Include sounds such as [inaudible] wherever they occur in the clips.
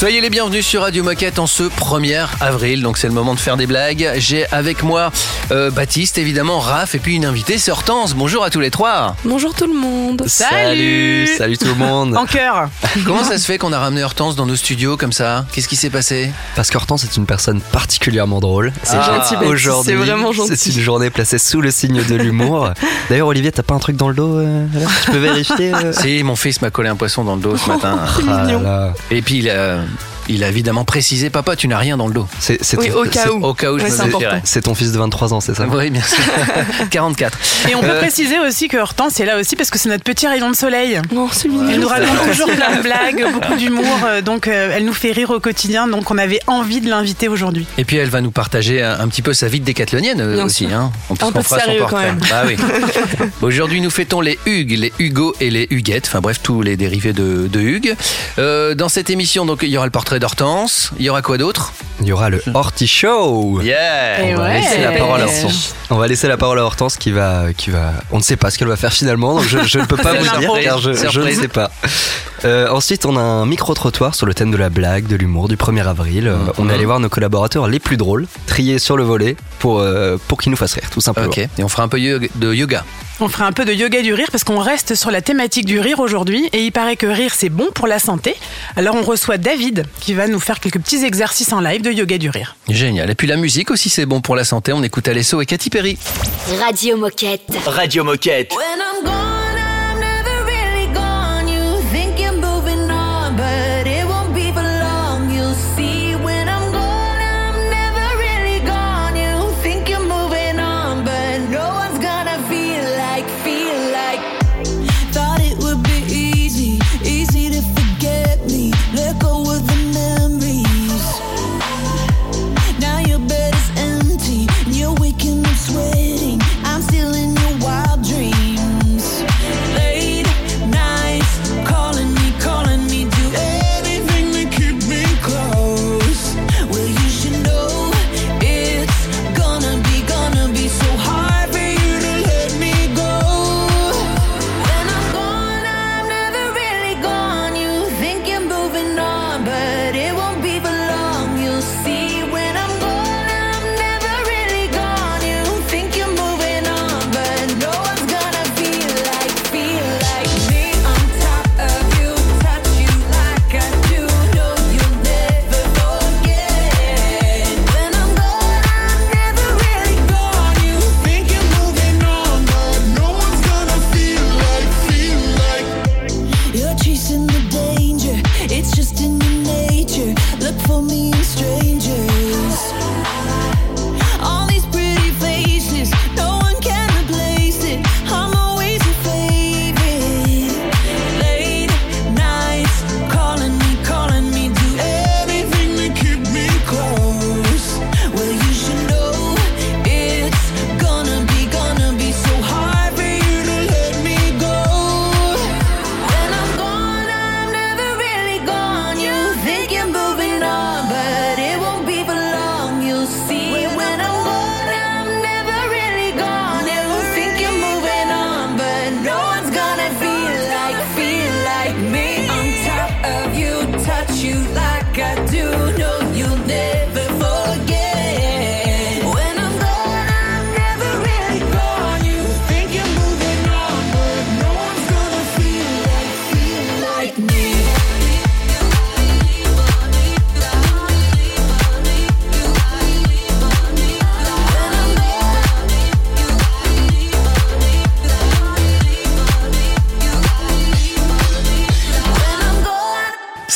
Soyez les bienvenus sur Radio Moquette en ce 1er avril, donc c'est le moment de faire des blagues. J'ai avec moi euh, Baptiste, évidemment, Raph, et puis une invitée, c'est Hortense. Bonjour à tous les trois. Bonjour tout le monde. Salut Salut tout le monde. En cœur. [laughs] Comment ça se fait qu'on a ramené Hortense dans nos studios comme ça? Qu'est-ce qui s'est passé? Parce qu'Hortense est une personne particulièrement drôle. C'est gentil, Baptiste, Aujourd'hui, c'est vraiment gentil. c'est une journée placée sous le signe de l'humour. [laughs] D'ailleurs, Olivier, t'as pas un truc dans le dos euh, là? Tu peux vérifier euh? [laughs] Si, mon fils m'a collé un poisson dans le dos ce matin. Ah là. Et puis il a, il a évidemment précisé, papa, tu n'as rien dans le dos. C'est c'est Oui, ton- au cas c'est- où. Au cas où je Ouais, me c'est ton fils de 23 ans, c'est ça Oui, bien sûr. [laughs] 44. Et on peut Euh, préciser aussi que Hortense est là aussi parce que c'est notre petit rayon de soleil. Non, c'est mignon. Elle nous raconte toujours plein de blagues, [laughs] beaucoup d'humour, euh, donc euh, elle nous fait rire au quotidien, donc on avait envie de l'inviter aujourd'hui. Et puis elle va nous partager un, un petit peu sa vie de décathlonienne euh, Bien aussi. Hein. On, Un peu fera son sérieux, portrait. quand même. Bah oui. [laughs] Aujourd'hui, nous fêtons les Hugues, les Hugo et les Huguettes. Enfin bref, tous les dérivés de, de Hugues. Euh, dans cette émission, donc, il y aura le portrait d'Hortense. Il y aura quoi d'autre? Il y aura le Horty Show. Yeah Et On va ouais. laisser la parole à Hortense. On va laisser la parole à Hortense qui va, qui va. On ne sait pas ce qu'elle va faire finalement, donc je, je ne peux pas vous dire car je, je ne sais pas. Euh, ensuite, on a un micro trottoir sur le thème de la blague, de l'humour, du 1er avril. Euh, On est allé voir nos collaborateurs les plus drôles, triés sur le volet pour euh, pour qu'ils nous fassent rire, tout simplement. Ok. Et on fera un peu de yoga. On fera un peu de yoga du rire parce qu'on reste sur la thématique du rire aujourd'hui et il paraît que rire c'est bon pour la santé. Alors on reçoit David qui va nous faire quelques petits exercices en live de yoga du rire. Génial. Et puis la musique aussi, c'est bon pour la santé. On écoute Alesso et Katy Perry. Radio Moquette. Radio Moquette. When I'm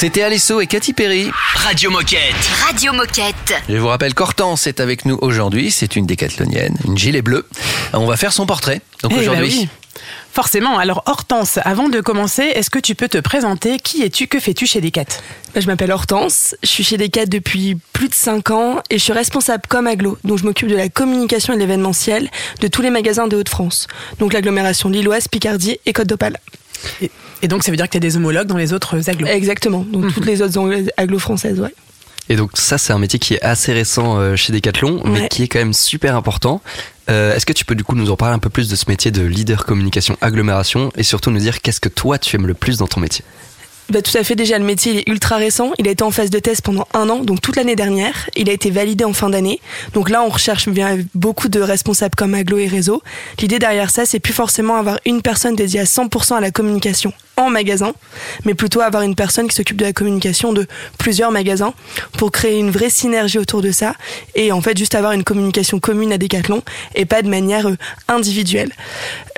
C'était Alesso et Katy Perry. Radio Moquette. Radio Moquette. Je vous rappelle qu'Hortense est avec nous aujourd'hui. C'est une décathlonienne, une gilet bleue. On va faire son portrait. Donc Eh aujourd'hui, oui. Forcément. Alors Hortense, avant de commencer, est-ce que tu peux te présenter? Qui es-tu? Que fais-tu chez Decat? Bah, Je m'appelle Hortense, je suis chez Decat depuis plus de 5 ans et je suis responsable comme aglo, donc je m'occupe de la communication et de l'événementiel de tous les magasins des Hauts-de-France, donc l'agglomération lilloise, Picardie et Côte d'Opale. Et, et donc, ça veut dire que tu as des homologues dans les autres agglos. Exactement. Donc toutes les autres agglos françaises, ouais. Et donc ça, c'est un métier qui est assez récent euh, chez Decathlon, mais Ouais. qui est quand même super important. Euh, Est-ce que tu peux du coup nous en parler un peu plus de ce métier de leader communication agglomération et surtout nous dire qu'est-ce que toi tu aimes le plus dans ton métier? Bah, tout à fait. Déjà, le métier il est ultra récent. Il a été en phase de test pendant un an, donc toute l'année dernière. Il a été validé en fin d'année. Donc là, on recherche bien beaucoup de responsables comme Aglo et Réseau. L'idée derrière ça, c'est plus forcément avoir une personne dédiée à 100% à la communication en magasin, mais plutôt avoir une personne qui s'occupe de la communication de plusieurs magasins pour créer une vraie synergie autour de ça et en fait juste avoir une communication commune à Decathlon et pas de manière euh, individuelle.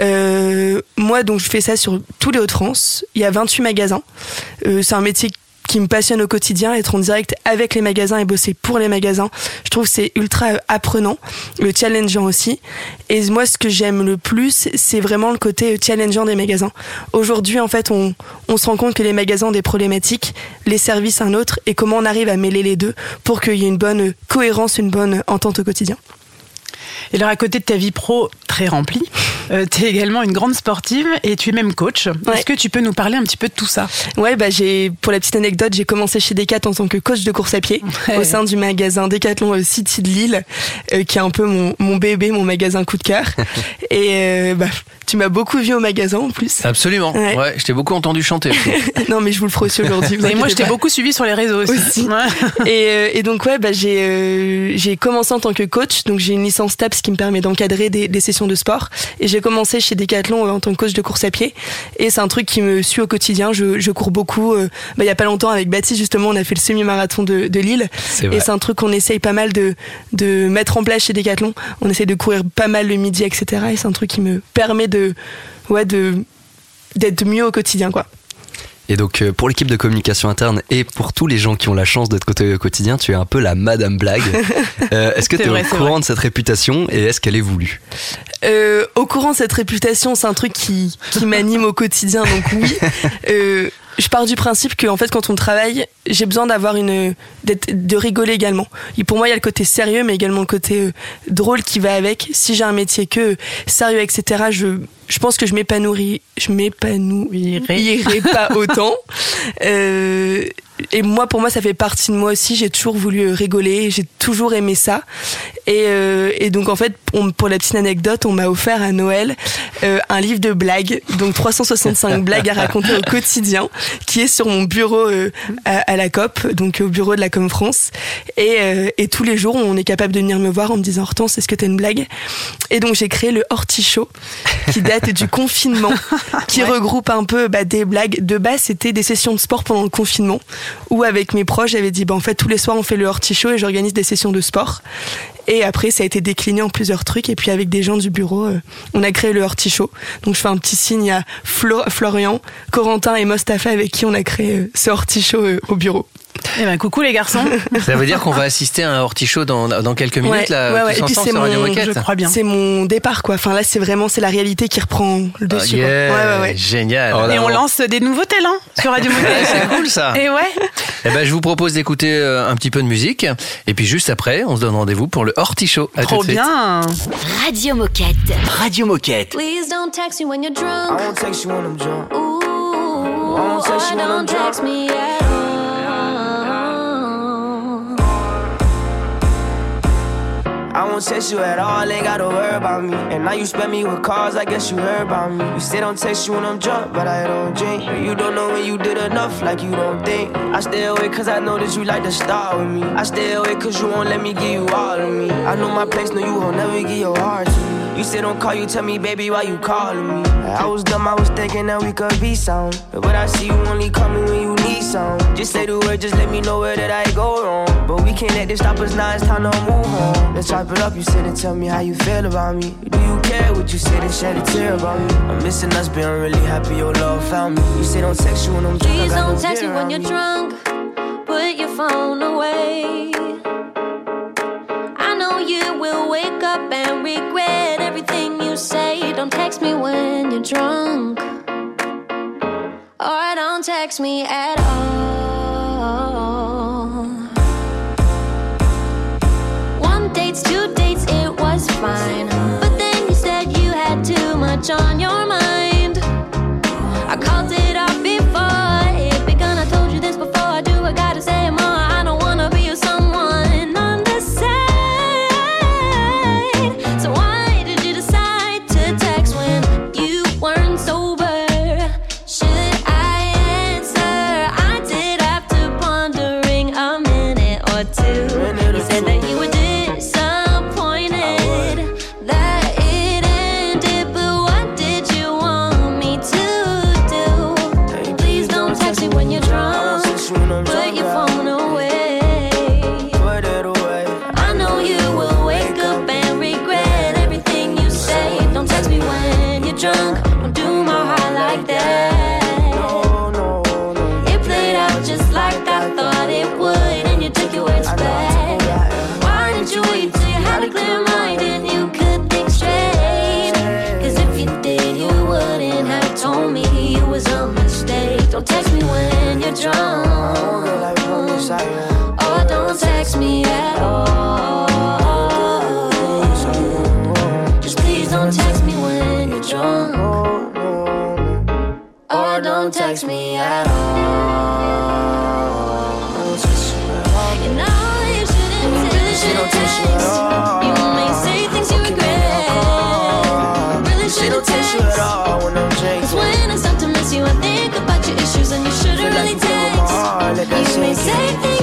Euh, moi donc je fais ça sur tous les Hauts-de-France. Il y a 28 magasins. Euh, c'est un métier qui me passionne au quotidien, être en direct avec les magasins et bosser pour les magasins. Je trouve c'est ultra euh, apprenant, le challengeant aussi. Et moi, ce que j'aime le plus, c'est vraiment le côté euh, challengeant des magasins. Aujourd'hui, en fait, on, on se rend compte que les magasins ont des problématiques, les services un autre, et comment on arrive à mêler les deux pour qu'il y ait une bonne euh, cohérence, une bonne entente au quotidien. Et alors, à côté de ta vie pro très remplie, tu es également une grande sportive et tu es même coach. Ouais. Est-ce que tu peux nous parler un petit peu de tout ça? Ouais, bah j'ai pour la petite anecdote, j'ai commencé chez Decat en tant que coach de course à pied Ouais. au sein du magasin Decathlon euh, City de Lille, euh, qui est un peu mon, mon bébé, mon magasin coup de cœur. [laughs] Et euh, bah tu m'as beaucoup vu au magasin en plus. Absolument. Ouais. Ouais. je t'ai beaucoup entendu chanter. [laughs] non mais je vous le ferai aussi aujourd'hui. [laughs] Et moi, je t'ai beaucoup suivi sur les réseaux aussi. Aussi. Ouais. Et, euh, et donc ouais, bah, j'ai euh, j'ai commencé en tant que coach, donc j'ai une licence TAPS qui me permet d'encadrer des, des sessions de sport. Et j'ai commencé chez Decathlon euh, en tant que coach de course à pied. Et c'est un truc qui me suit au quotidien. Je, je cours beaucoup. euh, bah, il y a pas longtemps avec Baptiste justement, on a fait le semi-marathon de, de Lille. Et c'est un truc qu'on essaye pas mal de de mettre en place chez Decathlon. On essaye de courir pas mal le midi, etc. Et c'est un truc qui me permet de ouais de d'être mieux au quotidien quoi. Et donc euh, pour l'équipe de communication interne et pour tous les gens qui ont la chance d'être côté au quotidien, tu es un peu la Madame Blague. [laughs] Euh, est-ce que tu es vrai, au courant vrai. de cette réputation et est-ce qu'elle est voulue? Euh, au courant de cette réputation, c'est un truc qui, qui m'anime au quotidien, donc oui. [laughs] Euh, je pars du principe que en fait, quand on travaille, j'ai besoin d'avoir une d'être- de rigoler également. Et pour moi, il y a le côté sérieux, mais également le côté euh, drôle qui va avec. Si j'ai un métier que euh, sérieux, etc., je je pense que je m'épanouirai, je m'épanouirai [laughs] pas autant. Euh, et moi, pour moi, ça fait partie de moi aussi. J'ai toujours voulu rigoler, j'ai toujours aimé ça. Et, euh, et donc, en fait, on- pour la petite anecdote, on m'a offert à Noël euh, un livre de blagues, donc 365 [laughs] blagues à raconter au quotidien, qui est sur mon bureau euh, à, à la COP, donc au bureau de la Com France. Et, euh, et tous les jours, on est capable de venir me voir en me disant Hortense, est-ce que t'as une blague? Et donc, j'ai créé le Hortichaud, qui date du confinement, [laughs] qui regroupe un peu bah, des blagues. De base, c'était des sessions de sport pendant le confinement, où avec mes proches, j'avais dit, bah, en fait, tous les soirs, on fait le Hortichaud et j'organise des sessions de sport. Et après, ça a été décliné en plusieurs trucs. Et puis, avec des gens du bureau, euh, on a créé le Hortichaud. Donc, je fais un petit signe à Flo- Florian, Corentin et Mostafa, avec qui on a créé euh, ce Hortichaud euh, au bureau. Eh ben, coucou les garçons. [laughs] Ça veut dire qu'on va assister à un hortichaud dans, dans quelques minutes, Ouais, là, ouais, ouais. Et puis c'est mon- Moquette. je crois bien. C'est mon départ, quoi. Enfin, là, c'est vraiment, c'est la réalité qui reprend le Ah, dessus. quoi. yeah, Ouais, ouais, ouais. Génial. Oh là Et on lance des nouveaux talents sur Radio Moquette. c'est cool ça. Et ouais. Eh ben, je vous propose d'écouter euh, un petit peu de musique. Et puis juste après, on se donne rendez-vous pour le hortichaud. À Trop bien. Radio Moquette. Radio Moquette. Please don't text me when you're drunk. I won't text you when I'm drunk. Ooh, won't text you when I'm won't text you at all, ain't gotta worry about me. And now you spend me with calls, I guess you heard about me. You say don't text you when I'm drunk, but I don't drink. You don't know when you did enough, like you don't think. I stay away cause I know that you like to start with me. I stay away cause you won't let me give you all of me. I know my place, no, you won't never give your heart to me. You say don't call, you tell me, baby, why you calling me? I was dumb, I was thinking that we could be some. But I see you only call me when you need some. Just say the word, just let me know where did I go wrong. Can't let this stop us now, it's time to move on. Let's chop it up, you sit and tell me how you feel about me. Do you care what you said and shed a tear about me? I'm missing us, I'm really happy your love found me. You say don't text you when I'm drunk. I Please don't text me when you're me. drunk. Put your phone away. I know you will wake up and regret everything you say. Don't text me when you're drunk. Or don't text me at all. Fine. Don't text me at all. You know you shouldn't She don't text you at text. all. You say things you regret. Really She don't text you at all when I'm Cause when time to miss you, I think about your issues and you shouldn't really you feel my text. heart, let that You may say things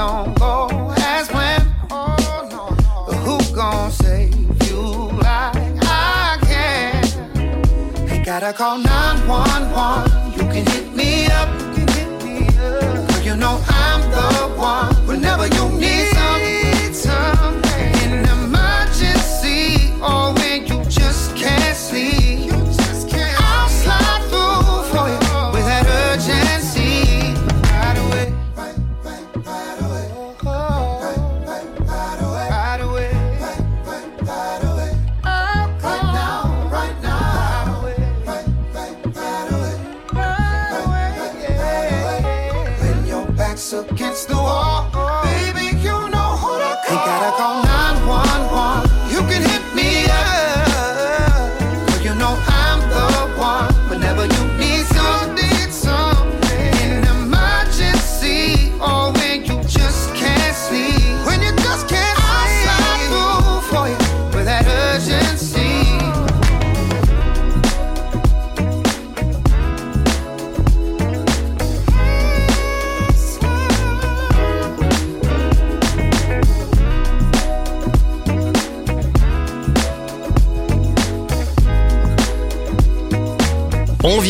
don't go as planned. Oh no, but who gon' save you like I can? Ain't gotta call 911. You can hit me up. You hit me up. Girl, you know I'm the one. Whenever you need some, in emergency, or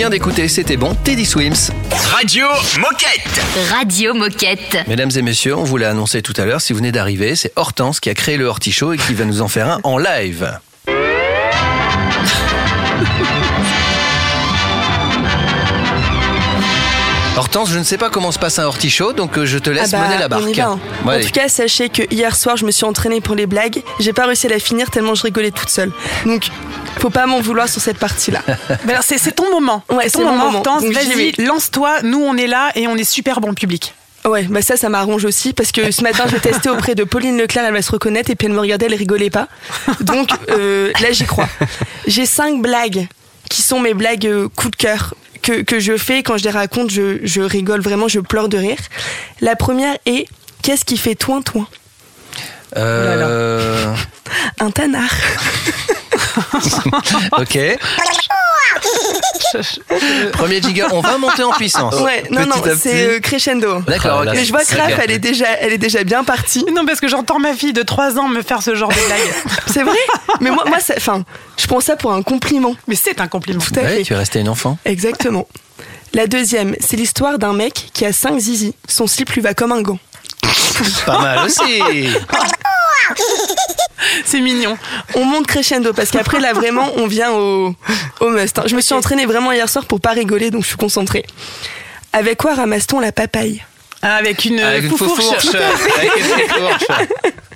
vient d'écouter, c'était bon, Teddy Swims. Radio Moquette. Radio Moquette. Mesdames et messieurs, on vous l'a annoncé tout à l'heure, si vous venez d'arriver, c'est Hortense qui a créé le Horty Show et qui va nous en faire un en live. Hortense, je ne sais pas comment se passe un Horty Show, donc euh, je te laisse Ah bah, mener la barque. on y va, hein. Ouais, En tout cas, sachez que hier soir, je me suis entraînée pour les blagues. J'ai pas réussi à la finir tellement je rigolais toute seule. Donc, faut pas m'en vouloir sur cette partie-là. [laughs] Mais alors, c'est ton moment. Ouais, c'est ton moment, moment. Hortense. Vas-y, lance-toi. Nous, on est là et on est super bon public. Ouais, bah ça, ça m'arrange aussi parce que ce matin, je testais auprès de Pauline Leclerc, elle va se reconnaître et puis elle me regardait, elle rigolait pas. Donc euh, là, j'y crois. J'ai cinq blagues qui sont mes blagues euh, coup de cœur que, que je fais quand je les raconte, je, je rigole vraiment, je pleure de rire. La première est qu'est-ce qui fait toin toin Euh, Un tanard. [laughs] ok. [laughs] Premier jingle, on va monter en puissance. Ouais, non, non, c'est euh, crescendo. D'accord, Ah, là, ok. Mais je vois que Raph, elle est déjà, elle est déjà bien partie. Non, parce que j'entends ma fille de 3 ans me faire ce genre de blague. [laughs] C'est vrai? Mais moi, moi, enfin, je prends ça pour un compliment. Mais c'est un compliment. Tout à Ouais, fait. tu es resté une enfant. Exactement. La deuxième, c'est l'histoire d'un mec qui a 5 zizi. Son slip lui va comme un gant. [laughs] Pas mal aussi. [laughs] C'est mignon. On monte crescendo parce qu'après là vraiment on vient au, au must. hein. Je me suis entraînée vraiment hier soir pour pas rigoler donc je suis concentrée. Avec quoi ramasse-t-on la papaye? Avec une, Avec une foufourche. foufourche. [laughs] Avec une foufourche.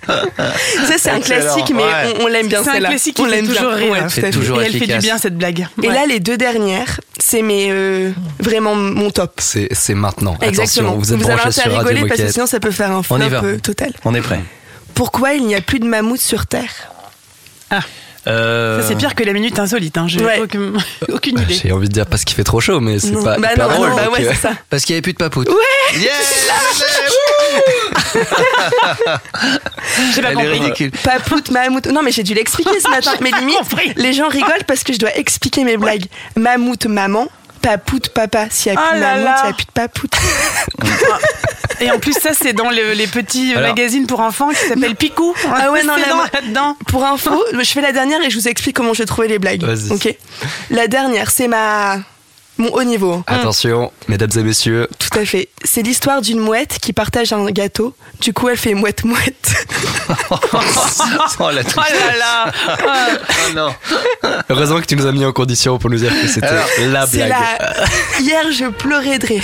[laughs] Ça c'est un classique mais ouais. on, on l'aime bien C'est un celle-là. classique qui on fait l'aime toujours rire. Ouais, tout à C'est fait. toujours Et elle fait du bien cette blague. Et Ouais. là les deux dernières, c'est mes euh, vraiment mon top. C'est c'est maintenant. Exactement. Attention, vous êtes avez intérêt sur à rigoler parce que sinon ça peut faire un flop On y va. euh, total. On est prêt. Pourquoi il n'y a plus de mammouth sur Terre? Euh, Ça, c'est pire que la minute insolite. Hein. J'ai Ouais. [laughs] aucune, aucune idée. J'ai envie de dire parce qu'il fait trop chaud, mais c'est pas Bah hyper non, drôle. non, bah ouais euh, c'est ça. Parce qu'il n'y avait plus de papoute. Ouais. Yeah [laughs] J'ai pas Elle est compris. ridicule. Papoute, mammouth. Non, mais j'ai dû l'expliquer ce matin. [laughs] Mais limite, compris. les gens rigolent parce que je dois expliquer mes blagues. Mammouth, maman. Papoute, papa. S'il n'y a Oh plus de là mammouth, là. il n'y a plus de papoute. [laughs] Et en plus, ça, c'est dans le- les petits Alors. magazines pour enfants qui s'appellent Picou. Ah ouais, [laughs] non, là-dedans. Pour info, je fais la dernière et je vous explique comment j'ai trouvé les blagues. Vas-y. Ok. La dernière, c'est ma mon haut niveau. Attention, mesdames et messieurs. Tout à fait. C'est l'histoire d'une mouette qui partage un gâteau. Du coup, elle fait mouette mouette. [laughs] oh Oh là là. Oh non. Heureusement que tu nous as mis en condition pour nous dire que c'était la C'est blague. la. Hier, je pleurais de rire.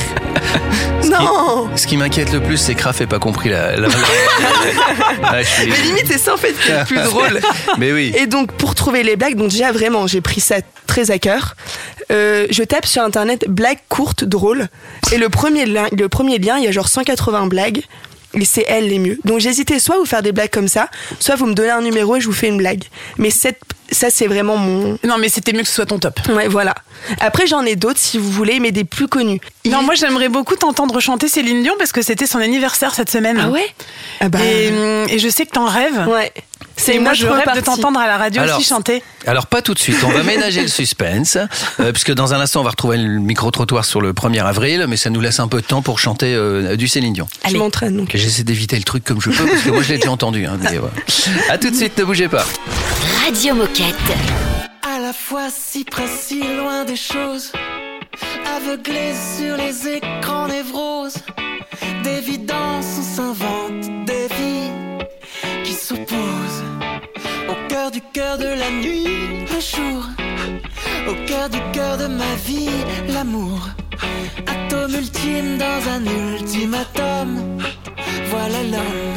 Non. Ce qui m'inquiète le plus, c'est que Raph n'ait pas compris la. la... [laughs] Ouais, je suis- Mais limite, c'est ça en fait qui est le plus drôle. [laughs] Mais oui. Et donc, pour trouver les blagues, donc déjà vraiment, j'ai pris ça très à cœur. Euh, je tape sur internet blagues courtes, drôles. Et le premier, lien, le premier lien, il y a genre 180 blagues. Et c'est elles les mieux. Donc j'hésitais soit vous faire des blagues comme ça, soit vous me donnez un numéro et je vous fais une blague. Mais cette, ça, c'est vraiment mon. Non, mais c'était mieux que ce soit ton top. Ouais, voilà. Après, j'en ai d'autres si vous voulez, mais des plus connus. Il- Non, moi j'aimerais beaucoup t'entendre chanter Céline Dion parce que c'était son anniversaire cette semaine. Ah ouais? Ah bah. et, hum, et je sais que t'en rêves. Ouais. C'est moi je rêve de t'entendre à la radio Alors, aussi chanter. Alors pas tout de suite, on va ménager le suspense, euh, puisque dans un instant on va retrouver le micro-trottoir sur le 1er avril, mais ça nous laisse un peu de temps pour chanter euh, du Céline Dion. Je m'entraîne donc. J'essaie d'éviter le truc comme je peux, parce que moi je l'ai déjà entendu. Hein, mais voilà. À tout de suite, ne bougez pas. Radio Moquette. À la fois si près, si loin des choses, aveuglé sur les écrans névroses, d'évidence on s'invente des vies qui s'opposent. Au cœur du cœur de la nuit, le jour, au cœur du cœur de ma vie, l'amour. Atome ultime dans un ultimatum, voilà l'homme.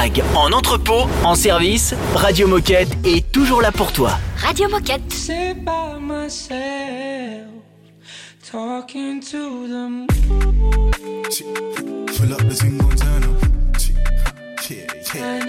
Mag, en entrepôt, en service, Radio Moquette est toujours là pour toi. Radio Moquette. Sit by myself, talking to the moon. Pull up the single turn up. Yeah, yeah.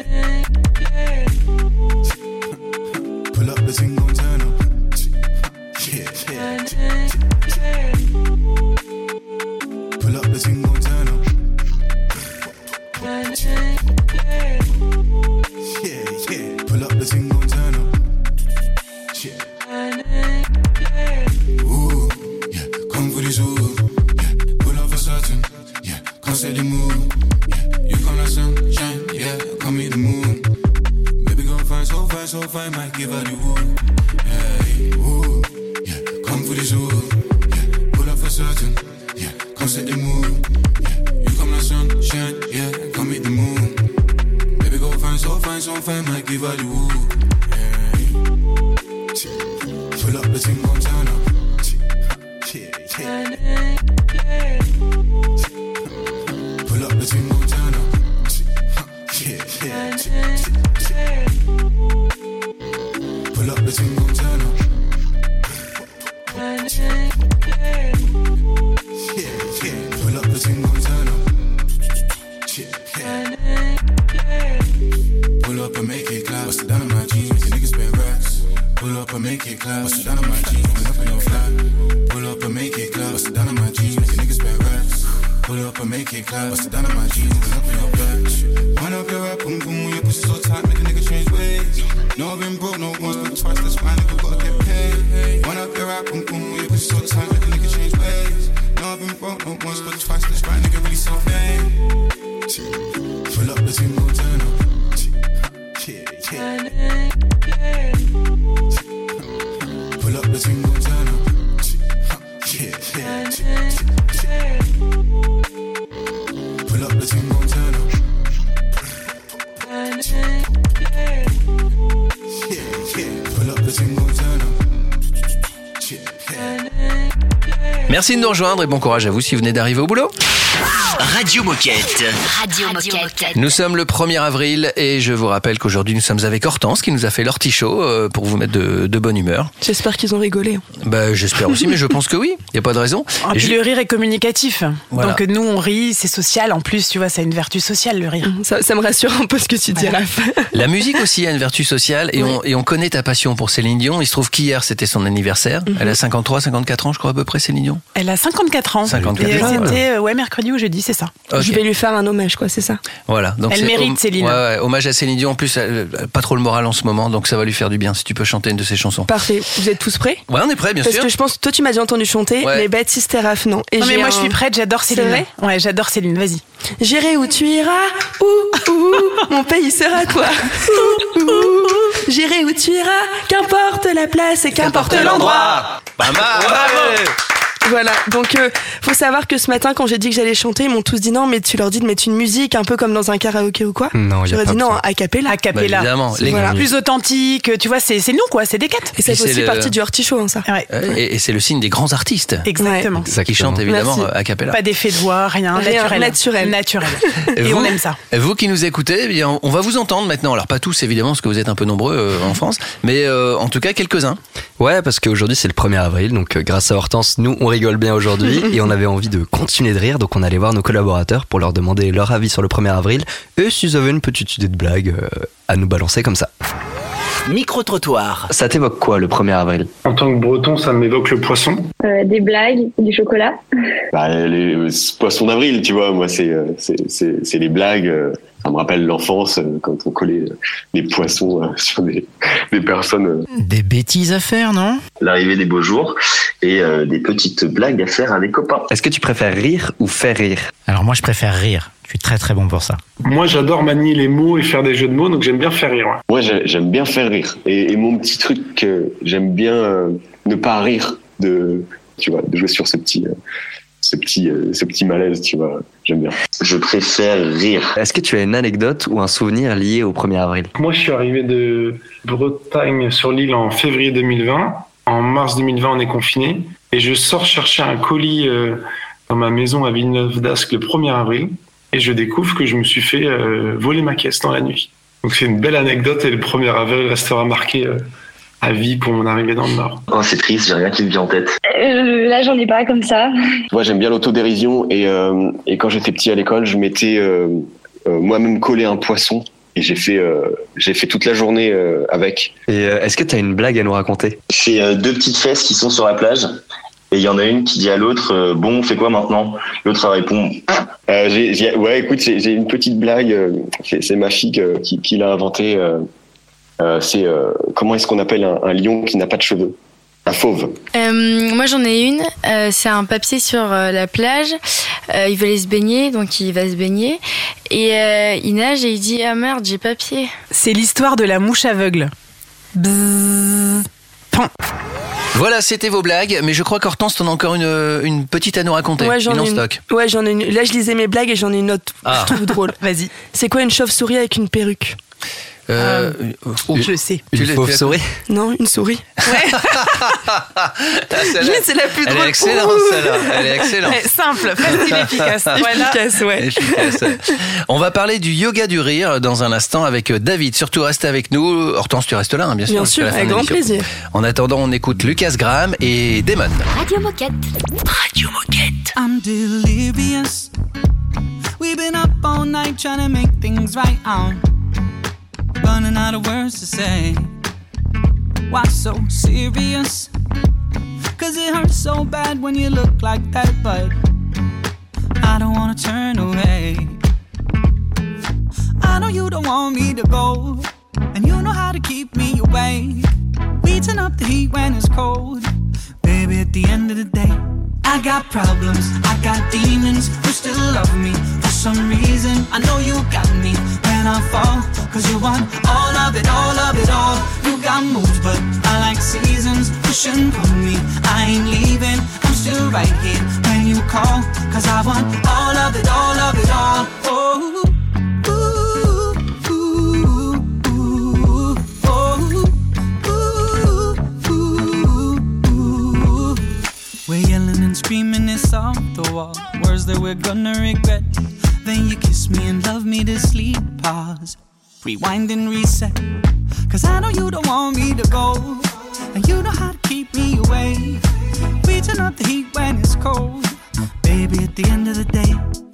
Merci de nous rejoindre et bon courage à vous si vous venez d'arriver au boulot. Radio Moquette. Radio Moquette. Nous sommes le 1er avril et je vous rappelle qu'aujourd'hui nous sommes avec Hortense qui nous a fait l'ortichaut euh, pour vous mettre de, de bonne humeur. J'espère qu'ils ont rigolé. Bah, j'espère aussi, mais je pense que oui. Il n'y a pas de raison. Ah, Et puis je- le rire est communicatif. Voilà. Donc nous, on rit, c'est social. En plus, tu vois, ça a une vertu sociale, le rire. Ça, ça me rassure un peu ce que tu dis, Voilà. Raph. La musique aussi a une vertu sociale et, on, et on connaît ta passion pour Céline Dion. Il se trouve qu'hier c'était son anniversaire. Elle a 53, 54 ans, je crois à peu près, Céline Dion? Elle a 54 ans. 54 Et euh, ans, c'était euh, ouais, mercredi ou jeudi, c'est ça. Ok. Je vais lui faire un hommage, quoi, c'est ça. Voilà. Donc Elle mérite, Céline. Ouais, ouais, hommage à Céline Dion. En plus, elle pas trop le moral en ce moment, donc ça va lui faire du bien si tu peux chanter une de ses chansons. Parfait. Vous êtes tous prêts? Ouais, on est prêt, bien Parce sûr. que je pense, toi tu m'as déjà entendu chanter, Ouais. mais Baptiste Raph non. Et Non, mais moi, un- je suis prête, j'adore C'est Céline. vrai ouais, j'adore Céline, vas-y. J'irai où tu iras, ouh, ouh, mon pays sera toi. J'irai où tu iras, qu'importe la place et qu'importe l'endroit. Pas mal. Voilà, donc euh, faut savoir que ce matin quand j'ai dit que j'allais chanter, ils m'ont tous dit non mais tu leur dis de mettre une musique un peu comme dans un karaoké ou quoi Non, y a J'aurais dit non, ça. a cappella. A cappella. Bah, évidemment. Les- Voilà. Plus authentique, tu vois, c'est c'est nous, quoi, c'est des quatre. Et ça fait c'est aussi le- partie du artichaut hein, ça. Ouais, Et, et c'est le signe des grands artistes exactement. qui chantent évidemment Merci. euh, a cappella. Pas d'effet de voix, rien, Rien, naturel. naturel. Naturel. [laughs] Et vous, on aime ça. Vous qui nous écoutez, eh bien, on va vous entendre maintenant. Alors pas tous évidemment, parce que vous êtes un peu nombreux euh, en France, mais euh, en tout cas quelques-uns. Ouais, parce qu'aujourd'hui c'est le 1er avril, donc euh, grâce à Hortense, nous on rigole bien aujourd'hui [laughs] et on avait envie de continuer de rire, donc on allait voir nos collaborateurs pour leur demander leur avis sur le 1er avril et s'ils avaient une petite idée de blague euh, à nous balancer comme ça. Micro-trottoir. Ça t'évoque quoi le 1er avril? En tant que breton, ça m'évoque le poisson. Euh, des blagues, du chocolat. Bah, les euh, poissons d'avril, tu vois, moi, c'est euh, c'est- c'est c'est les blagues. euh, Ça me rappelle l'enfance euh, quand on collait des poissons [laughs] sur des, des personnes. Des bêtises à faire, non? L'arrivée des beaux jours et euh, des petites blagues à faire à des copains. Est-ce que tu préfères rire ou faire rire? Alors moi, je préfère rire. Je suis très très bon pour ça. Moi, j'adore manier les mots et faire des jeux de mots, donc j'aime bien faire rire. ouais. Moi, j'ai- j'aime bien faire rire. Et, et mon petit truc, euh, j'aime bien euh, ne pas rire de, tu vois, de jouer sur ce petit, euh, ce petit, euh, ce petit malaise, tu vois. J'aime bien. Je préfère rire. Est-ce que tu as une anecdote ou un souvenir lié au 1er avril? Moi, je suis arrivé de Bretagne sur l'île en février 2020. En mars 2020, on est confiné. Et je sors chercher un colis dans ma maison à Villeneuve d'Ascq le 1er avril. Et je découvre que je me suis fait euh, voler ma caisse dans la nuit. Donc c'est une belle anecdote et le 1er avril restera marqué euh, à vie pour mon arrivée dans le Nord. Oh, c'est triste, j'ai rien qui me vient en tête. Euh, là, j'en ai pas comme ça. [laughs] Moi, j'aime bien l'autodérision et, euh, et quand j'étais petit à l'école, je m'étais euh, euh, moi-même collé un poisson et j'ai fait, euh, j'ai fait toute la journée euh, avec. Et euh, est-ce que tu as une blague à nous raconter? C'est euh, deux petites fesses qui sont sur la plage. Et il y en a une qui dit à l'autre euh, Bon, on fait quoi maintenant? L'autre répond Euh, ouais, écoute, j'ai une petite blague. euh, c'est ma fille que- qui, qui l'a inventée. euh, euh, c'est euh, comment est-ce qu'on appelle un, un lion qui n'a pas de cheveux? Un fauve. Euh, moi j'en ai une, Euh, c'est un papier sur euh, la plage, Euh, il veut aller se baigner, donc il va se baigner, et euh, il nage et il dit ah merde j'ai pas pied. C'est l'histoire de la mouche aveugle. Bzzz. Pan. Voilà, c'était vos blagues, mais je crois qu'Hortense, t'en as encore une, une petite à nous raconter. Ouais, j'en ai une. stock. Ouais, j'en ai une. Là, je lisais mes blagues et j'en ai une autre. Ah. Je trouve drôle. [laughs] Vas-y. C'est quoi une chauve-souris avec une perruque? Euh, Je sais. tu Une fauve tu souris Non, une souris. [laughs] Ah, c'est la plus Elle drôle. est excellente, celle-là. Elle est excellente. Eh, Simple, facile, [laughs] efficace. Voilà. Efficace, ouais. Efficace. On va parler du yoga du rire dans un instant avec David. Surtout, restez avec nous. Hortense, tu restes là, hein, bien sûr. Bien sûr, avec grand plaisir. En attendant, on écoute Lucas Graham et Damon. Radio Moquette. Radio Moquette. I'm delirious. We've been up all night trying to make things right. I'm running out of words to say. Why so serious? Cause it hurts so bad when you look like that, but I don't wanna turn away. I know you don't want me to go, and you know how to keep me awake. We turn up the heat when it's cold. Baby, at the end of the day, I got problems, I got demons who still love me. For some reason, I know you got me when I fall. Cause you want all of it, all of it all. You got moves, but I like seasons. Push and pull me, I ain't leaving. I'm still right here when you call. Cause I want all of it, all of it all. Oh, screaming this off the wall. Words that we're gonna regret. Then you kiss me and love me to sleep. Pause. Rewind and reset. Cause I know you don't want me to go. And you know how to keep me away. We turn up the heat when it's cold. Baby, at the end of the day,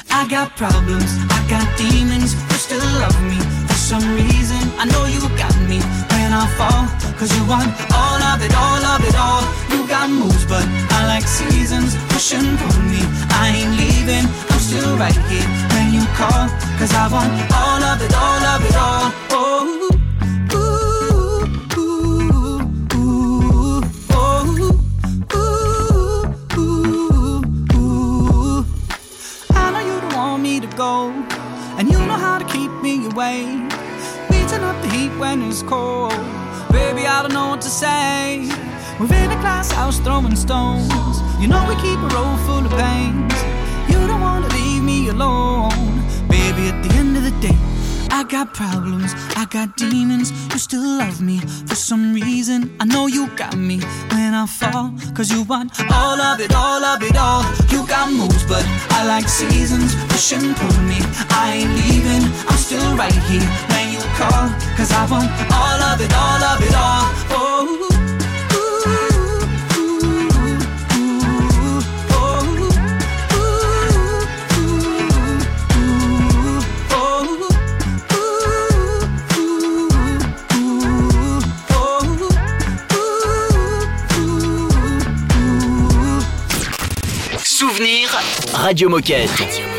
I got problems, I got demons who still love me. For some reason, I know you got me when I fall. Cause you want all of it, all of it all. You got moves, but I like seasons. Push and pull me, I ain't leaving. I'm still right here when you call. Cause I want all of it, all of it all. Oh, ooh, ooh, ooh, ooh, ooh, ooh. I know you don't want me to go, and you know how to keep me away. Turn up the heat when it's cold. Don't know what to say. We're in a glass house throwing stones. You know we keep a road full of pains. You don't wanna leave me alone. Baby, at the end of the day, I got problems, I got demons. You still love me for some reason. I know you got me when I fall. Cause you want all of it, all of it all. You got moves, but I like seasons. Push and pull me, I ain't leaving. I'm still right here when you call. Cause I want all of it, all of it all. Oh. Souvenir Radio Moquette.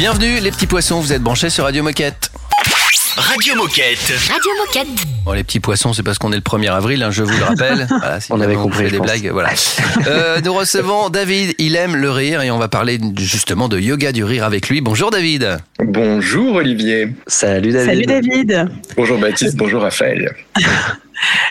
Bienvenue les petits poissons, vous êtes branchés sur Radio Moquette. Radio Moquette. Radio Moquette. Bon, les petits poissons, c'est parce qu'on est le 1er avril, hein, je vous le rappelle. [laughs] Voilà, si On avait compris, fait je des pense. blagues. Voilà. [laughs] Euh, nous recevons David, il aime le rire et on va parler justement de yoga du rire avec lui. Bonjour David. Bonjour Olivier. Salut Salut David. Bonjour Baptiste, bonjour Raphaël. [laughs]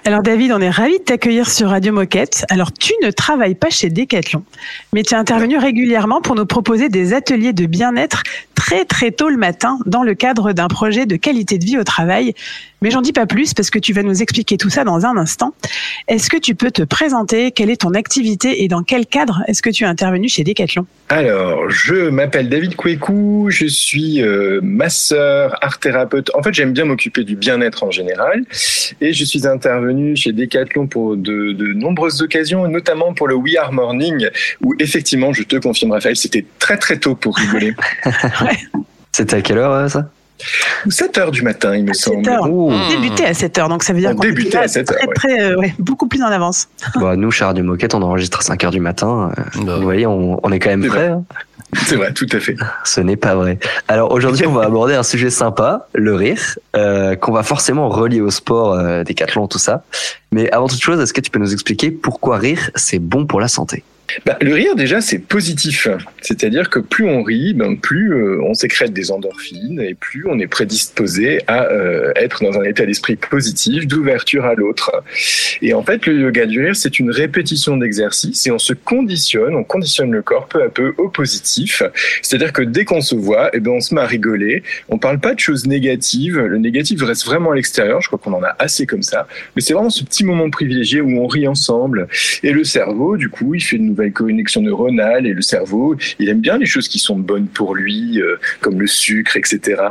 Alors David, on est ravis de t'accueillir sur Radio Moquette. Alors tu ne travailles pas chez Decathlon, mais tu es intervenu régulièrement pour nous proposer des ateliers de bien-être très très tôt le matin dans le cadre d'un projet de qualité de vie au travail. Mais j'en dis pas plus parce que tu vas nous expliquer tout ça dans un instant. Est-ce que tu peux te présenter? Quelle est ton activité et dans quel cadre est-ce que tu es intervenu chez Decathlon? Alors, je m'appelle David Kwekou, je suis euh, masseur, art thérapeute. En fait, j'aime bien m'occuper du bien-être en général. Et je suis intervenu chez Decathlon pour de, de nombreuses occasions, notamment pour le We Are Morning, où effectivement, je te confirme Raphaël, c'était très très tôt pour rigoler. [laughs] C'était à quelle heure euh, ça 7 heures du matin, il me semble. 7 heures. Ouh. On débutait à 7 heures, donc ça veut dire On qu'on débutait à 7 heures, très, ouais. très, euh, ouais, beaucoup plus en avance. [laughs] Bah, nous, chez Radio Moquette, on enregistre à 5 heures du matin. Euh, Bah. Vous voyez, on, on est quand même vrai. hein. [laughs] C'est vrai, tout à fait. Ce n'est pas vrai. Alors aujourd'hui, on va aborder un sujet sympa, le rire, euh, qu'on va forcément relier au sport, euh, décathlon, tout ça. Mais avant toute chose, est-ce que tu peux nous expliquer pourquoi rire, c'est bon pour la santé? Bah, le rire, déjà, c'est positif. C'est-à-dire que plus on rit, ben, plus euh, on sécrète des endorphines et plus on est prédisposé à euh, être dans un état d'esprit positif, d'ouverture à l'autre. Et en fait, le yoga du rire, c'est une répétition d'exercices et on se conditionne, on conditionne le corps peu à peu au positif. C'est-à-dire que dès qu'on se voit, eh ben, on se met à rigoler. On parle pas de choses négatives. Le négatif reste vraiment à l'extérieur. Je crois qu'on en a assez comme ça. Mais c'est vraiment ce petit moment privilégié où on rit ensemble. Et le cerveau, du coup, il fait une nouvelle connexion neuronale et le cerveau, il aime bien les choses qui sont bonnes pour lui, euh, comme le sucre, etc.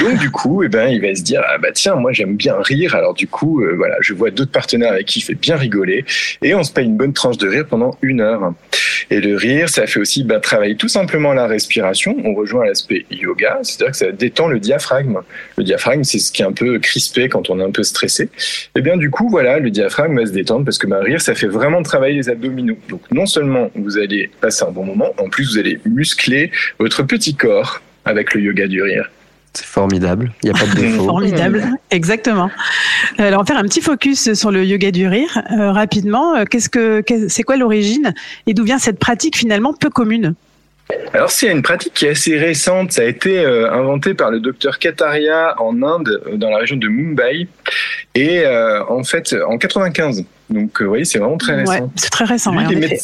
Donc, du coup, eh ben, il va se dire, ah bah tiens, moi j'aime bien rire. Alors, du coup, euh, voilà, je vois d'autres partenaires avec qui il fait bien rigoler et on se paye une bonne tranche de rire pendant une heure. Et le rire, ça fait aussi bah, travailler tout simplement la respiration. On rejoint l'aspect yoga, c'est-à-dire que ça détend le diaphragme. Le diaphragme, c'est ce qui est un peu crispé quand on est un peu stressé. Et bien du coup, voilà, le diaphragme va se détendre parce que bah, rire, ça fait vraiment travailler les abdominaux. Donc non seulement vous allez passer un bon moment, en plus vous allez muscler votre petit corps avec le yoga du rire. C'est formidable, il n'y a pas de [laughs] défaut. Formidable, exactement. Alors, on va faire un petit focus sur le yoga du rire euh, rapidement. Euh, Qu'est-ce que, c'est quoi l'origine et d'où vient cette pratique finalement peu commune? Alors c'est une pratique qui est assez récente. Ça a été euh, inventé par le docteur Kataria en Inde, dans la région de Mumbai, et euh, en fait en 95. Donc vous voyez, c'est vraiment très récent. Ouais, c'est très récent. Lui, ouais, en effet.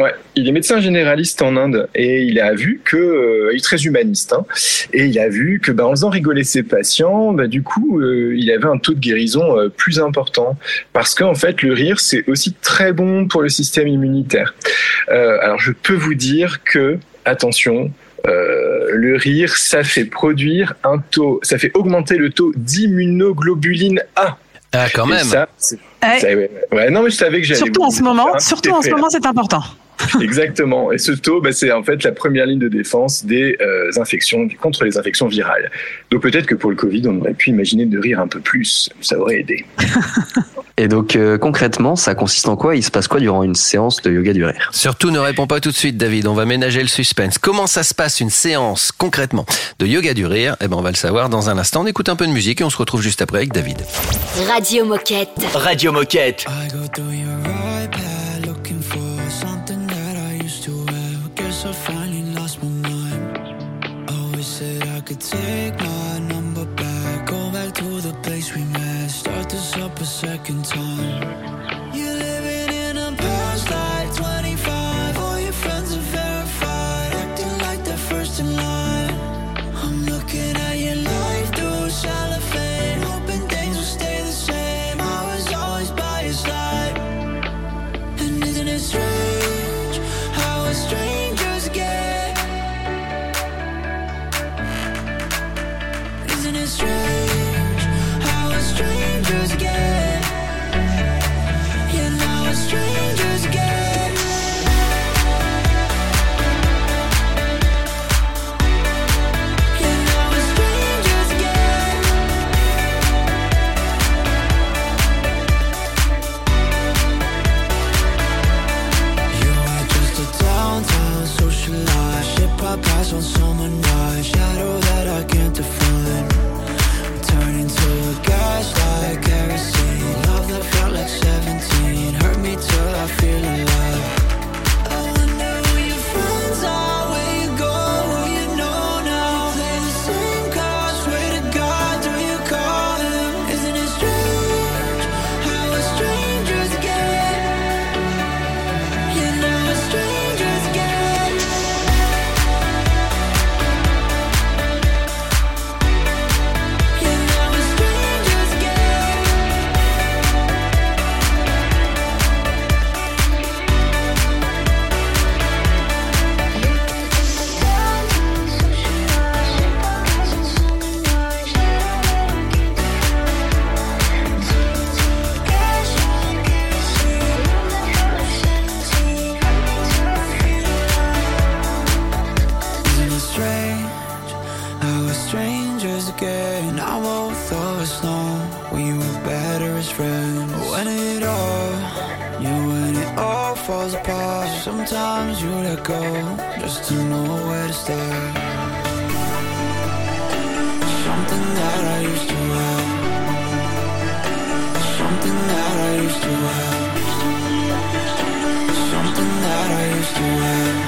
Ouais, il est médecin généraliste en Inde et il a vu que euh, il est très humaniste hein, et il a vu que bah, en faisant rigoler ses patients, bah, du coup, euh, il avait un taux de guérison euh, plus important parce qu'en fait, le rire c'est aussi très bon pour le système immunitaire. Euh, alors, je peux vous dire que attention. euh, le rire, ça fait produire un taux, ça fait augmenter le taux d'immunoglobuline A. Ah, quand Et même. ça, c'est- Ouais. ça, ouais, ouais. non, mais je savais que j'allais. Surtout en ce moment, surtout en ce moment, c'est important. [laughs] Exactement. Et ce taux, bah, c'est en fait la première ligne de défense des euh, infections contre les infections virales. Donc peut-être que pour le Covid, on aurait pu imaginer de rire un peu plus. Ça aurait aidé. [laughs] Et donc euh, concrètement, ça consiste en quoi? Il se passe quoi durant une séance de yoga du rire Surtout ne réponds pas tout de suite, David. On va ménager le suspense. Comment ça se passe une séance concrètement de yoga du rire Eh ben, on va le savoir dans un instant. On écoute un peu de musique et on se retrouve juste après avec David. Radio Moquette. Radio Moquette. I go us apart Sometimes you let go Just to know where to start. Something that I used to have. Something that I used to have. Something that I used to have.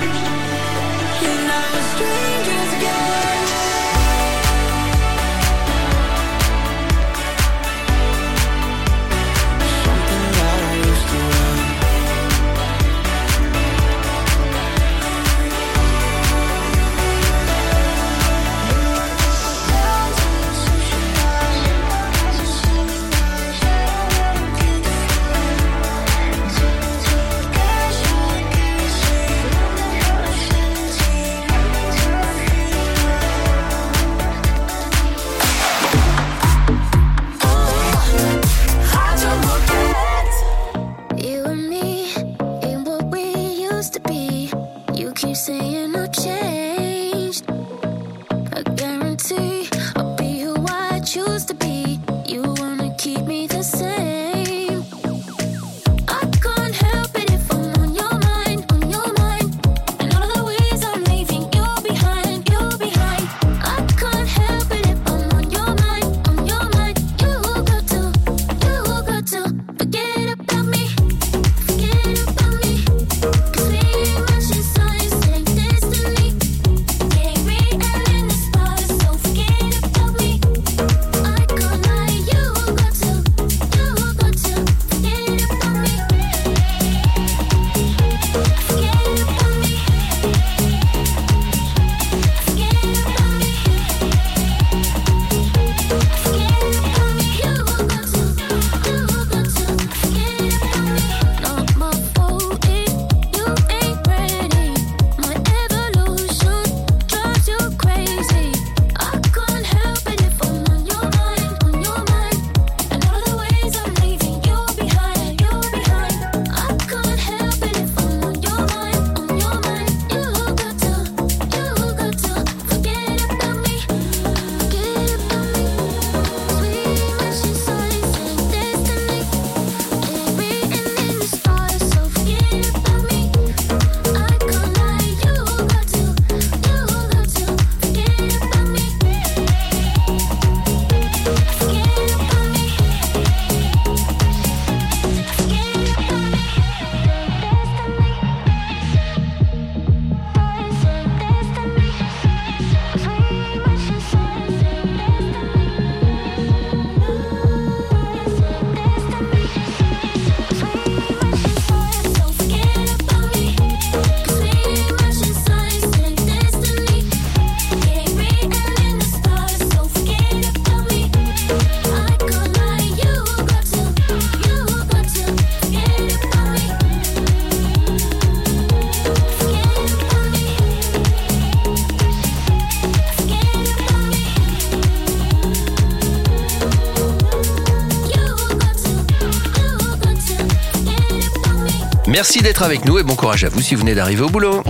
Merci d'être avec nous et bon courage à vous si vous venez d'arriver au boulot.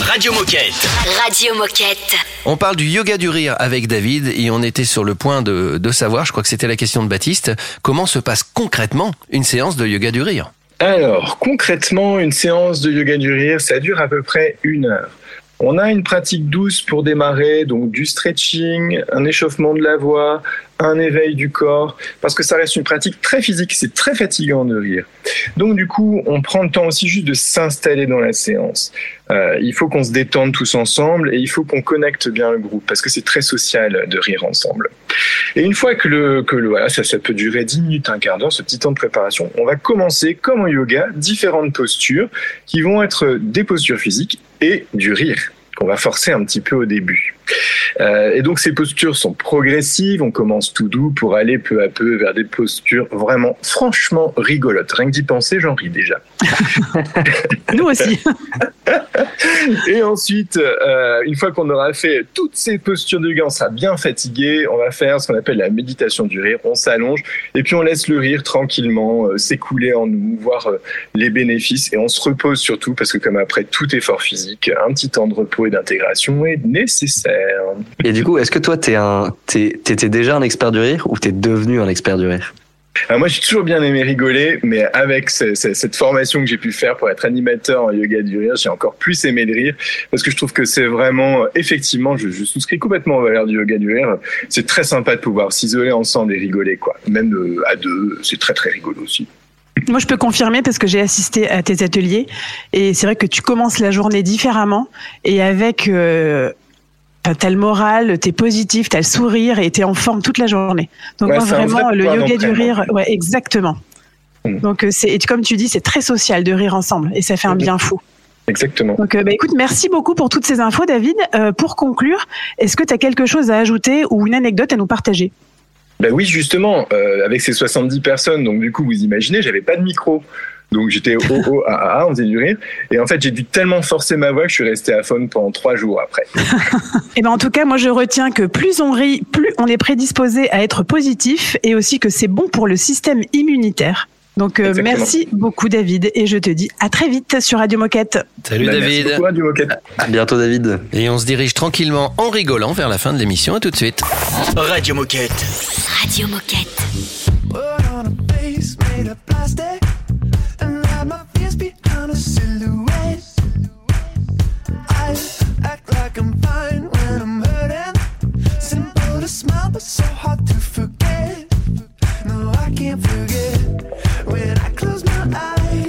Radio Moquette. Radio Moquette. On parle du yoga du rire avec David et on était sur le point de, savoir, je crois que c'était la question de Baptiste, comment se passe concrètement une séance de yoga du rire? Alors, concrètement, une séance de yoga du rire, ça dure à peu près une heure. On a une pratique douce pour démarrer, donc du stretching, un échauffement de la voix, un éveil du corps, parce que ça reste une pratique très physique, c'est très fatigant de rire. Donc du coup, on prend le temps aussi juste de s'installer dans la séance. Euh, il faut qu'on se détende tous ensemble et il faut qu'on connecte bien le groupe, parce que c'est très social de rire ensemble. Et une fois que le, que le voilà, ça, peut durer 10 minutes, un quart d'heure, ce petit temps de préparation, on va commencer, comme en yoga, différentes postures qui vont être des postures physiques et du rire qu'on va forcer un petit peu au début. Euh, et donc ces postures sont progressives, on commence tout doux pour aller peu à peu vers des postures vraiment franchement rigolotes. Rien que d'y penser, j'en ris déjà. [laughs] Nous aussi. [laughs] et ensuite, euh, une fois qu'on aura fait toutes ces postures de yoga, on sera bien fatigué, on va faire ce qu'on appelle la méditation du rire, on s'allonge et puis on laisse le rire tranquillement euh, s'écouler en nous, voir les bénéfices et on se repose surtout parce que comme après tout effort physique, un petit temps de repos et d'intégration est nécessaire. Et du coup, est-ce que toi, t'es un, t'es- t'étais déjà un expert du rire ou t'es devenu un expert du rire? Alors moi, j'ai toujours bien aimé rigoler, mais avec ce- ce- cette formation que j'ai pu faire pour être animateur en yoga du rire, j'ai encore plus aimé le rire parce que je trouve que c'est vraiment, effectivement, je, je souscris complètement aux valeurs du yoga du rire. C'est très sympa de pouvoir s'isoler ensemble et rigoler, quoi. Même euh, à deux, c'est très très rigolo aussi. Moi, je peux confirmer parce que j'ai assisté à tes ateliers et c'est vrai que tu commences la journée différemment et avec euh, t'as le moral, t'es positif, t'as le sourire et t'es en forme toute la journée. Donc Ouais, moi, vraiment, vrai le yoga du rire, ouais, exactement. Donc euh, c'est comme tu dis, c'est très social de rire ensemble et ça fait un bien fou. Exactement. Donc, euh, bah, écoute, merci beaucoup pour toutes ces infos, David. Euh, pour conclure, est-ce que tu as quelque chose à ajouter ou une anecdote à nous partager? Ben oui, justement, euh, avec ces 70 personnes, donc du coup, vous imaginez, j'avais pas de micro. Donc j'étais au au a a a, on faisait du rire. Et en fait, j'ai dû tellement forcer ma voix que je suis resté à faune pendant trois jours après. [laughs] Eh ben, en tout cas, moi, je retiens que plus on rit, plus on est prédisposé à être positif et aussi que c'est bon pour le système immunitaire. Donc, euh, merci beaucoup, David, et je te dis à très vite sur Radio Moquette. Salut Bah, David. merci beaucoup, Radio Moquette. À bientôt, David. Et on se dirige tranquillement en rigolant vers la fin de l'émission. À tout de suite. Radio Moquette. Radio Moquette. I'm fine when I'm hurting. Simple to smile, but so hard to forget. No, I can't forget when I close my eyes.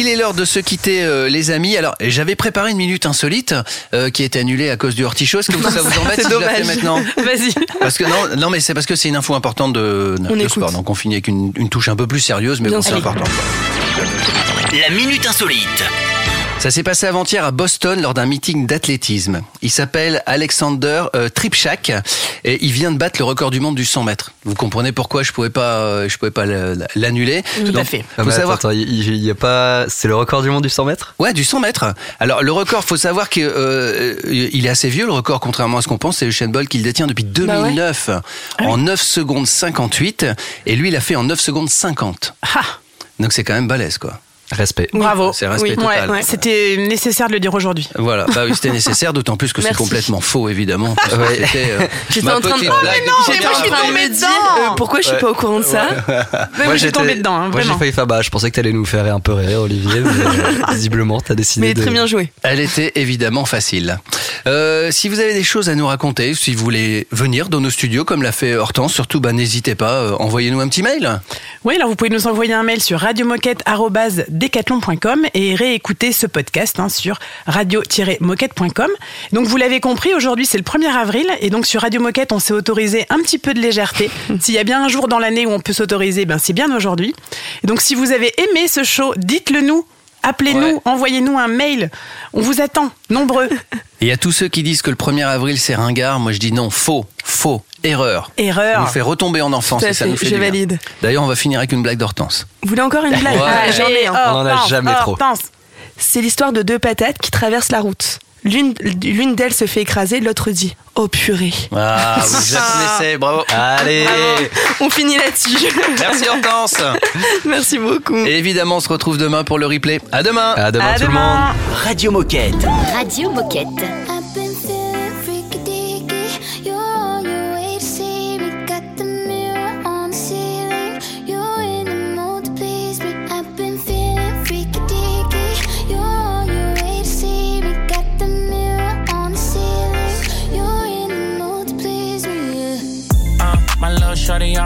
Il est l'heure de se quitter, euh, les amis. Alors, j'avais préparé une minute insolite euh, qui a été annulée à cause du hortichaut. Est-ce que ça vous embête C'est si je la fais dommage. maintenant [laughs] Vas-y. Parce que non, non, mais c'est parce que c'est une info importante de, On de sport. Donc on finit avec une, une touche un peu plus sérieuse, mais bon, c'est important. La minute insolite. Ça s'est passé avant-hier à Boston lors d'un meeting d'athlétisme. Il s'appelle Alexander euh, Tripchak et il vient de battre le record du monde du 100 mètres. Vous comprenez pourquoi je pouvais pas, euh, je pouvais pas le- l'annuler. Tout à fait. Faut savoir attends, il il y a pas. C'est le record du monde du 100 mètres? Ouais, du 100 mètres. Alors le record, faut savoir qu'il il est assez vieux le record, contrairement à ce qu'on pense. C'est Usain Bolt qui le détient depuis 2009 en 9 secondes 58 et lui il a fait en 9 secondes 50. Donc c'est quand même balèze quoi. Respect. Bravo. C'est respect Oui. total. Ouais, ouais. C'était nécessaire de le dire aujourd'hui. Voilà, bah oui, c'était nécessaire, d'autant plus que c'est complètement faux, évidemment. euh, [laughs] J'étais ma en train de, Oh, mais non, j'étais en train de me dire euh, pourquoi je suis Ouais. pas au courant de ça. [laughs] moi, j'ai tombé dedans, hein, moi, j'ai failli faire. Bah, je pensais que t'allais nous faire un peu rire, Olivier. Mais euh, [laughs] visiblement, t'as décidé Mais de. très bien joué. Elle était évidemment facile. Euh, si vous avez des choses à nous raconter, si vous voulez venir dans nos studios comme l'a fait Hortense, surtout bah, n'hésitez pas, euh, envoyez-nous un petit mail. Oui, alors vous pouvez nous envoyer un mail sur radiomoquette.decathlon.com et réécouter ce podcast hein, sur radio-moquette.com. Donc vous l'avez compris, aujourd'hui c'est le 1er avril et donc sur Radio Moquette on s'est autorisé un petit peu de légèreté. [laughs] S'il y a bien un jour dans l'année où on peut s'autoriser, ben c'est bien aujourd'hui. Et donc si vous avez aimé ce show, dites-le nous. Appelez-nous, envoyez-nous un mail. On vous attend, nombreux. [laughs] Et il y a tous ceux qui disent que le 1er avril c'est ringard, moi je dis non, faux, faux, Erreur. Erreur. Ça fait retomber en enfance et ça nous fait Je valide. D'ailleurs, on va finir avec une blague d'Hortense. Vous voulez encore une blague ouais. J'en ai. Hein. On en a jamais oh, trop. C'est l'histoire de deux patates qui traversent la route. L'une, d'elles se fait écraser, l'autre dit Oh purée. Ah, vous connaissez, [laughs] ah. bravo. Allez. On finit là-dessus. Merci Hortense. [laughs] Merci beaucoup. Évidemment, on se retrouve demain pour le replay. À demain. À demain, à tout demain. le monde. Radio Moquette. Radio Moquette.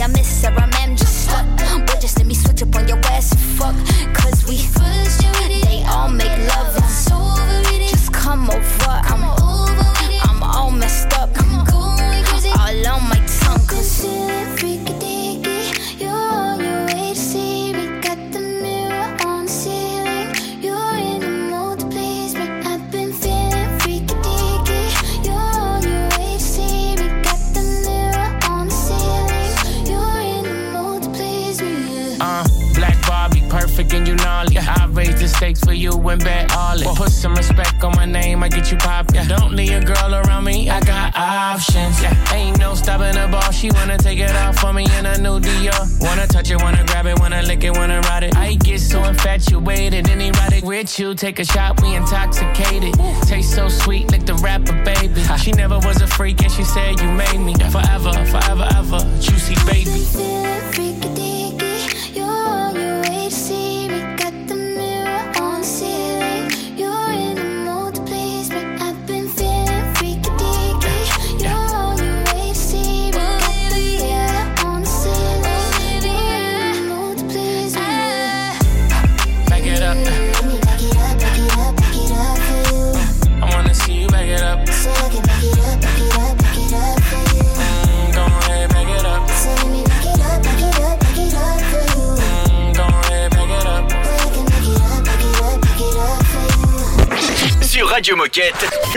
I miss her, I'm just stuck. But just let me switch up on your ass fuck. take a shot, we intoxicated. Taste so sweet, like the rapper, baby. [laughs] She never was a freak, and she said, You made me.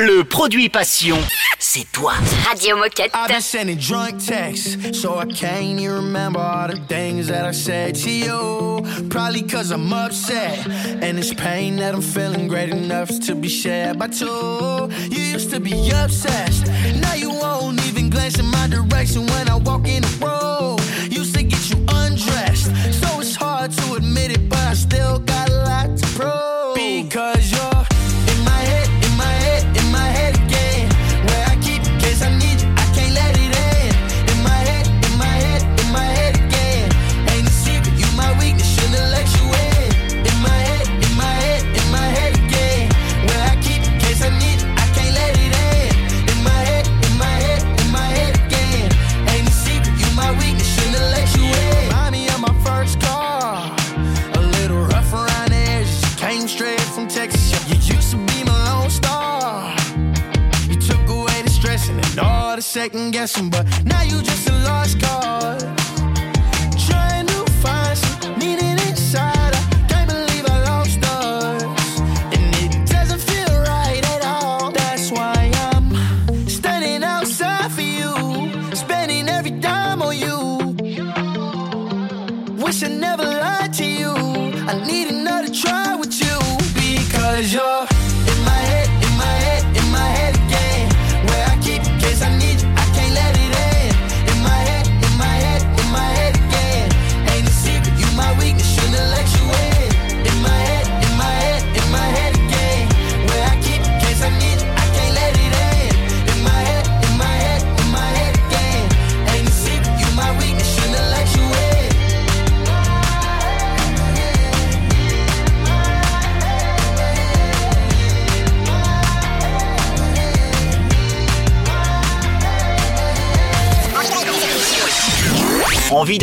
Le produit passion, c'est toi. Radio Moquette. I've been sending drunk texts, so I can't even remember all the things that I said to you. Probably cause I'm upset, and it's pain that I'm feeling great enough to be shared by two. You used to be obsessed, now you won't even glance in my direction when I walk in the room. dancing, but